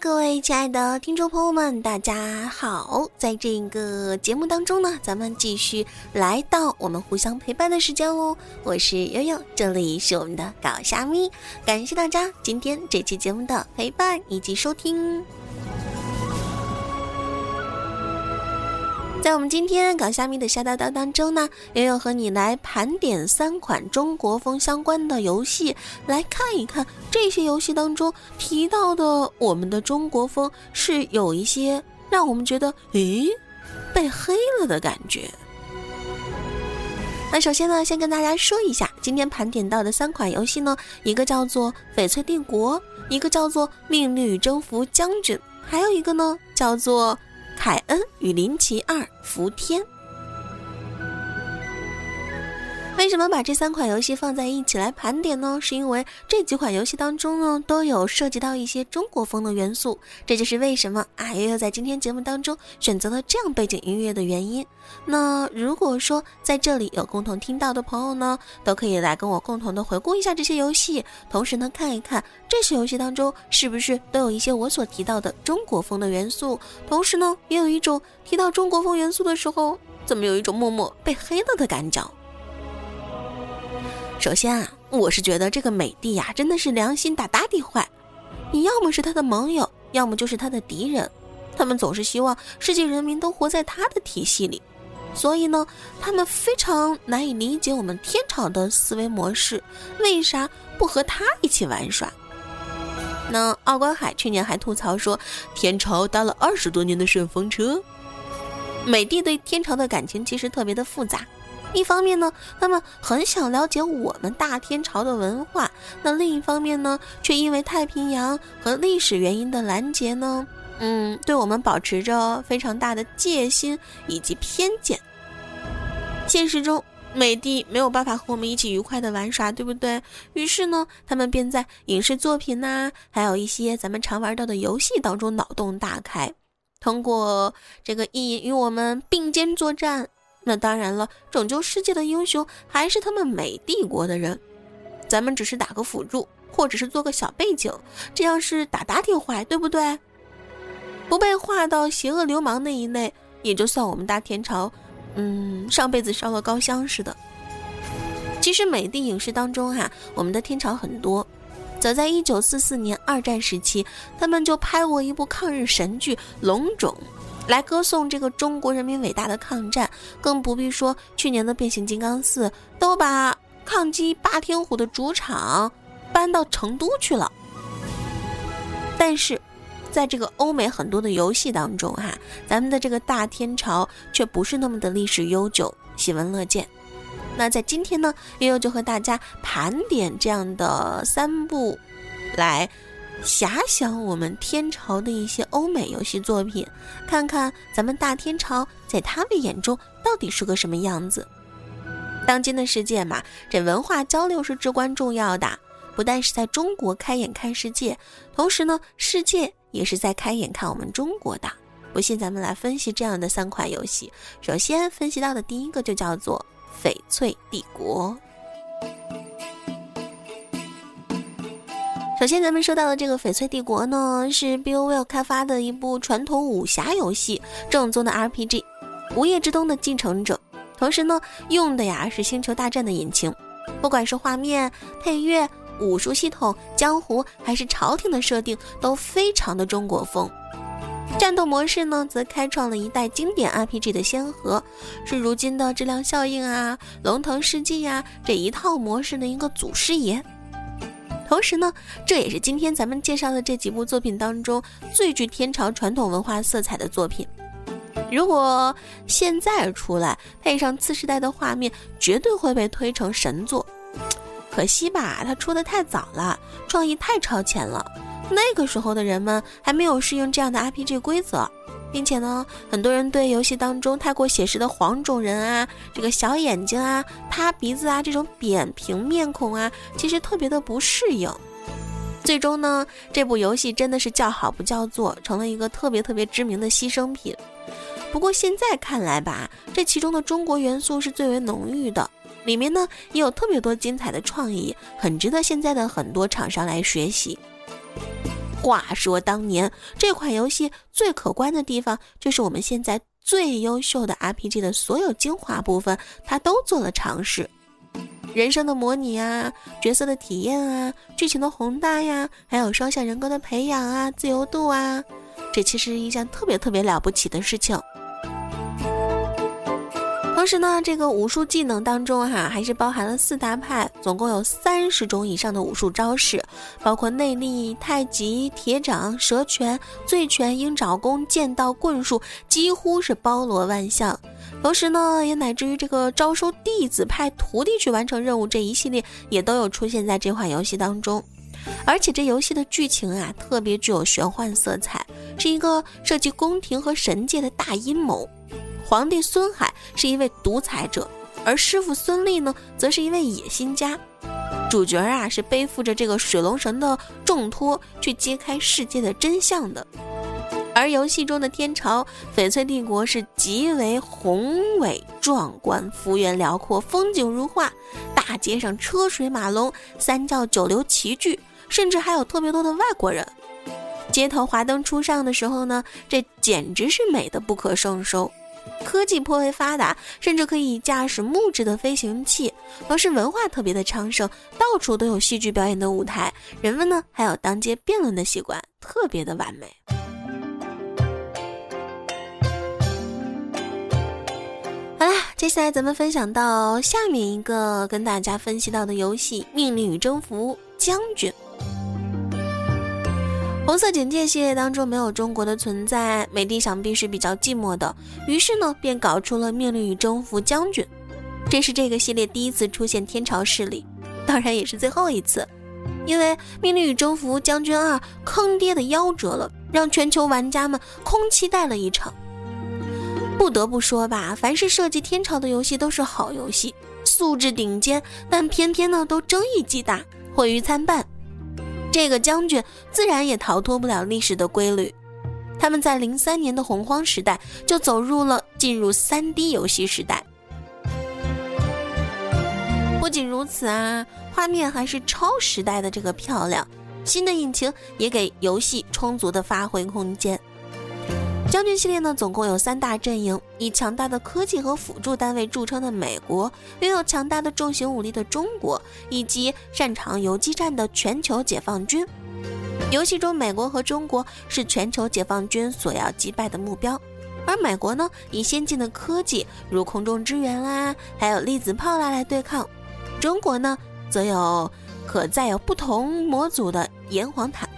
各位亲爱的听众朋友们，大家好！在这个节目当中呢，咱们继续来到我们互相陪伴的时间哦。我是悠悠，这里是我们的搞虾咪，感谢大家今天这期节目的陪伴以及收听。在我们今天搞虾米的虾叨叨当中呢，悠悠和你来盘点三款中国风相关的游戏，来看一看这些游戏当中提到的我们的中国风是有一些让我们觉得诶被黑了的感觉。那首先呢，先跟大家说一下，今天盘点到的三款游戏呢，一个叫做《翡翠帝国》，一个叫做《命令与征服将军》，还有一个呢叫做。凯恩与林奇二伏天。为什么把这三款游戏放在一起来盘点呢？是因为这几款游戏当中呢，都有涉及到一些中国风的元素，这就是为什么啊悠悠在今天节目当中选择了这样背景音乐的原因。那如果说在这里有共同听到的朋友呢，都可以来跟我共同的回顾一下这些游戏，同时呢看一看这些游戏当中是不是都有一些我所提到的中国风的元素，同时呢也有一种提到中国风元素的时候，怎么有一种默默被黑了的感觉。首先啊，我是觉得这个美帝呀，真的是良心大大的坏。你要么是他的盟友，要么就是他的敌人。他们总是希望世界人民都活在他的体系里，所以呢，他们非常难以理解我们天朝的思维模式，为啥不和他一起玩耍？那奥关海去年还吐槽说，天朝搭了二十多年的顺风车。美帝对天朝的感情其实特别的复杂。一方面呢，他们很想了解我们大天朝的文化；那另一方面呢，却因为太平洋和历史原因的拦截呢，嗯，对我们保持着非常大的戒心以及偏见。现实中，美帝没有办法和我们一起愉快的玩耍，对不对？于是呢，他们便在影视作品呐，还有一些咱们常玩到的游戏当中脑洞大开，通过这个意淫与我们并肩作战。那当然了，拯救世界的英雄还是他们美帝国的人，咱们只是打个辅助，或者是做个小背景，这样是打打挺坏，对不对？不被划到邪恶流氓那一类，也就算我们大天朝，嗯，上辈子烧了高香似的。其实美帝影视当中哈，我们的天朝很多。早在一九四四年二战时期，他们就拍过一部抗日神剧《龙种》。来歌颂这个中国人民伟大的抗战，更不必说去年的变形金刚四都把抗击霸天虎的主场搬到成都去了。但是，在这个欧美很多的游戏当中，哈，咱们的这个大天朝却不是那么的历史悠久、喜闻乐见。那在今天呢，悠悠就和大家盘点这样的三部，来。遐想我们天朝的一些欧美游戏作品，看看咱们大天朝在他们眼中到底是个什么样子。当今的世界嘛，这文化交流是至关重要的，不但是在中国开眼看世界，同时呢，世界也是在开眼看我们中国的。不信，咱们来分析这样的三款游戏。首先分析到的第一个就叫做《翡翠帝国》。首先，咱们说到的这个《翡翠帝国》呢，是 BioWare 开发的一部传统武侠游戏，正宗的 RPG，《无夜之冬》的继承者。同时呢，用的呀是《星球大战》的引擎，不管是画面、配乐、武术系统、江湖，还是朝廷的设定，都非常的中国风。战斗模式呢，则开创了一代经典 RPG 的先河，是如今的质量效应啊、龙腾世纪呀这一套模式的一个祖师爷。同时呢，这也是今天咱们介绍的这几部作品当中最具天朝传统文化色彩的作品。如果现在出来配上次时代的画面，绝对会被推成神作。可惜吧，它出的太早了，创意太超前了。那个时候的人们还没有适应这样的 RPG 规则。并且呢，很多人对游戏当中太过写实的黄种人啊，这个小眼睛啊、塌鼻子啊这种扁平面孔啊，其实特别的不适应。最终呢，这部游戏真的是叫好不叫座，成了一个特别特别知名的牺牲品。不过现在看来吧，这其中的中国元素是最为浓郁的，里面呢也有特别多精彩的创意，很值得现在的很多厂商来学习。话说当年这款游戏最可观的地方，就是我们现在最优秀的 RPG 的所有精华部分，它都做了尝试。人生的模拟啊，角色的体验啊，剧情的宏大呀，还有双向人格的培养啊，自由度啊，这其实是一件特别特别了不起的事情。同时呢，这个武术技能当中哈，还是包含了四大派，总共有三十种以上的武术招式，包括内力、太极、铁掌、蛇拳、醉拳、鹰爪功、剑道、棍术，几乎是包罗万象。同时呢，也乃至于这个招收弟子、派徒弟去完成任务这一系列，也都有出现在这款游戏当中。而且这游戏的剧情啊，特别具有玄幻色彩，是一个涉及宫廷和神界的大阴谋。皇帝孙海是一位独裁者，而师傅孙俪呢，则是一位野心家。主角啊，是背负着这个水龙神的重托，去揭开世界的真相的。而游戏中的天朝翡翠帝国是极为宏伟壮观，幅员辽阔，风景如画，大街上车水马龙，三教九流齐聚，甚至还有特别多的外国人。街头华灯初上的时候呢，这简直是美的不可胜收。科技颇为发达，甚至可以驾驶木质的飞行器。同时，文化特别的昌盛，到处都有戏剧表演的舞台，人们呢还有当街辩论的习惯，特别的完美。好啦，接下来咱们分享到下面一个跟大家分析到的游戏《命令与征服：将军》。红色警戒系列当中没有中国的存在，美帝想必是比较寂寞的，于是呢便搞出了命令与征服将军，这是这个系列第一次出现天朝势力，当然也是最后一次，因为命令与征服将军二坑爹的夭折了，让全球玩家们空期待了一场。不得不说吧，凡是涉及天朝的游戏都是好游戏，素质顶尖，但偏偏呢都争议极大，毁誉参半。这个将军自然也逃脱不了历史的规律，他们在零三年的洪荒时代就走入了进入三 D 游戏时代。不仅如此啊，画面还是超时代的这个漂亮，新的引擎也给游戏充足的发挥空间。将军系列呢，总共有三大阵营：以强大的科技和辅助单位著称的美国，拥有强大的重型武力的中国，以及擅长游击战的全球解放军。游戏中，美国和中国是全球解放军所要击败的目标，而美国呢，以先进的科技如空中支援啦，还有粒子炮啦来对抗；中国呢，则有可载有不同模组的炎黄坦。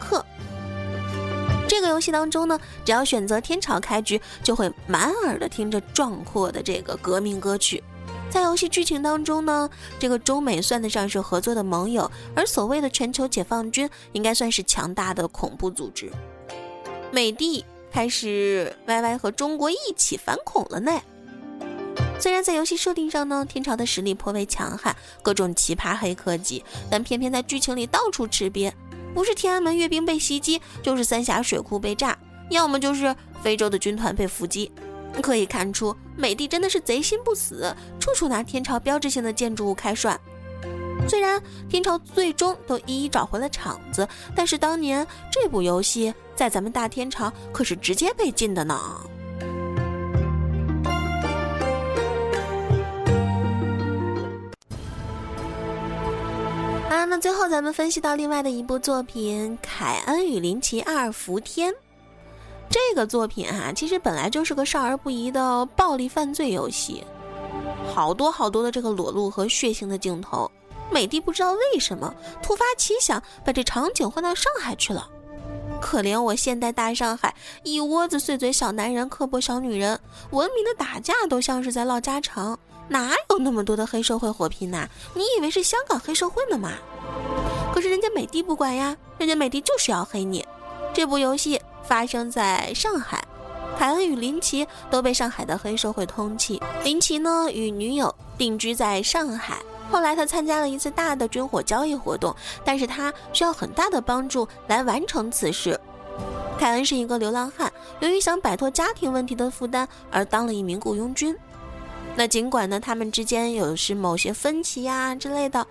这个游戏当中呢，只要选择天朝开局，就会满耳的听着壮阔的这个革命歌曲。在游戏剧情当中呢，这个中美算得上是合作的盟友，而所谓的全球解放军应该算是强大的恐怖组织。美帝开始歪歪和中国一起反恐了呢。虽然在游戏设定上呢，天朝的实力颇为强悍，各种奇葩黑科技，但偏偏在剧情里到处吃瘪。不是天安门阅兵被袭击，就是三峡水库被炸，要么就是非洲的军团被伏击。可以看出，美帝真的是贼心不死，处处拿天朝标志性的建筑物开涮。虽然天朝最终都一一找回了场子，但是当年这部游戏在咱们大天朝可是直接被禁的呢。啊，那最后咱们分析到另外的一部作品《凯恩与林奇二伏天》。这个作品啊，其实本来就是个少儿不宜的暴力犯罪游戏，好多好多的这个裸露和血腥的镜头。美帝不知道为什么突发奇想，把这场景换到上海去了。可怜我现代大上海，一窝子碎嘴小男人、刻薄小女人，文明的打架都像是在唠家常。哪有那么多的黑社会火拼呐？你以为是香港黑社会呢吗？可是人家美帝不管呀，人家美帝就是要黑你。这部游戏发生在上海，凯恩与林奇都被上海的黑社会通缉。林奇呢与女友定居在上海，后来他参加了一次大的军火交易活动，但是他需要很大的帮助来完成此事。凯恩是一个流浪汉，由于想摆脱家庭问题的负担而当了一名雇佣军。那尽管呢，他们之间有是某些分歧呀之类的，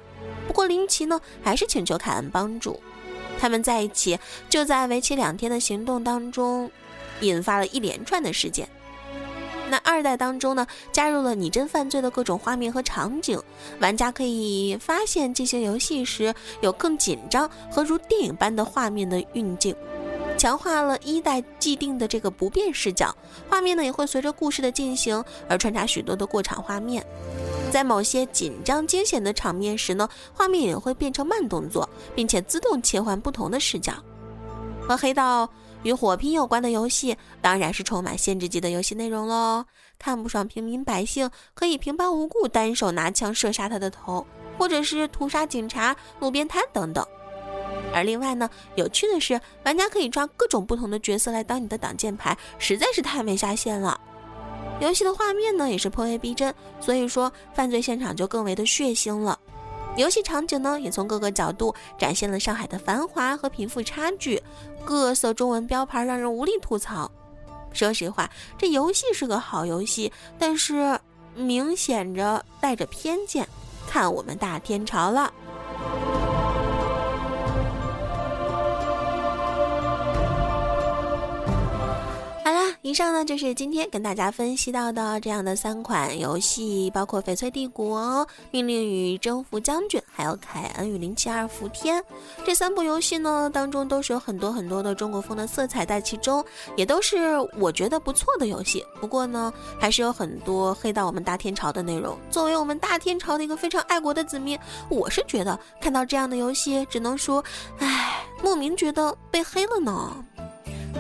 不过林奇呢还是请求凯恩帮助。他们在一起就在为期两天的行动当中，引发了一连串的事件。那二代当中呢，加入了拟真犯罪的各种画面和场景，玩家可以发现进行游戏时有更紧张和如电影般的画面的运镜，强化了一代既定的这个不变视角，画面呢也会随着故事的进行而穿插许多的过场画面，在某些紧张惊险的场面时呢，画面也会变成慢动作，并且自动切换不同的视角，和黑道。与火拼有关的游戏当然是充满限制级的游戏内容喽。看不爽平民百姓，可以平白无故单手拿枪射杀他的头，或者是屠杀警察、路边摊等等。而另外呢，有趣的是，玩家可以抓各种不同的角色来当你的挡箭牌，实在是太没下限了。游戏的画面呢也是颇为逼真，所以说犯罪现场就更为的血腥了。游戏场景呢，也从各个角度展现了上海的繁华和贫富差距，各色中文标牌让人无力吐槽。说实话，这游戏是个好游戏，但是明显着带着偏见，看我们大天朝了。以上呢就是今天跟大家分析到的这样的三款游戏，包括《翡翠帝国》、《命令与征服将军》，还有《凯恩与零七二伏天》这三部游戏呢，当中都是有很多很多的中国风的色彩在其中，也都是我觉得不错的游戏。不过呢，还是有很多黑到我们大天朝的内容。作为我们大天朝的一个非常爱国的子民，我是觉得看到这样的游戏，只能说，唉，莫名觉得被黑了呢。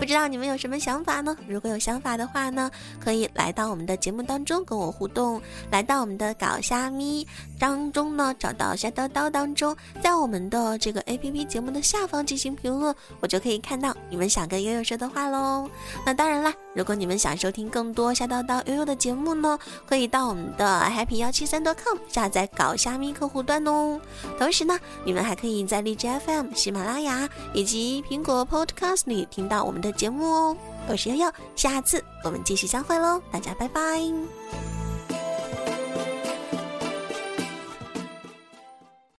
不知道你们有什么想法呢？如果有想法的话呢，可以来到我们的节目当中跟我互动，来到我们的搞虾咪当中呢，找到虾叨叨当中，在我们的这个 A P P 节目的下方进行评论，我就可以看到你们想跟悠悠说的话喽。那当然啦，如果你们想收听更多虾叨叨悠悠的节目呢，可以到我们的 happy 幺七三 .com 下载搞虾咪客户端哦。同时呢，你们还可以在荔枝 F M、喜马拉雅以及苹果 Podcast 里听到我们的节目哦，我是悠悠，下次我们继续相会喽，大家拜拜。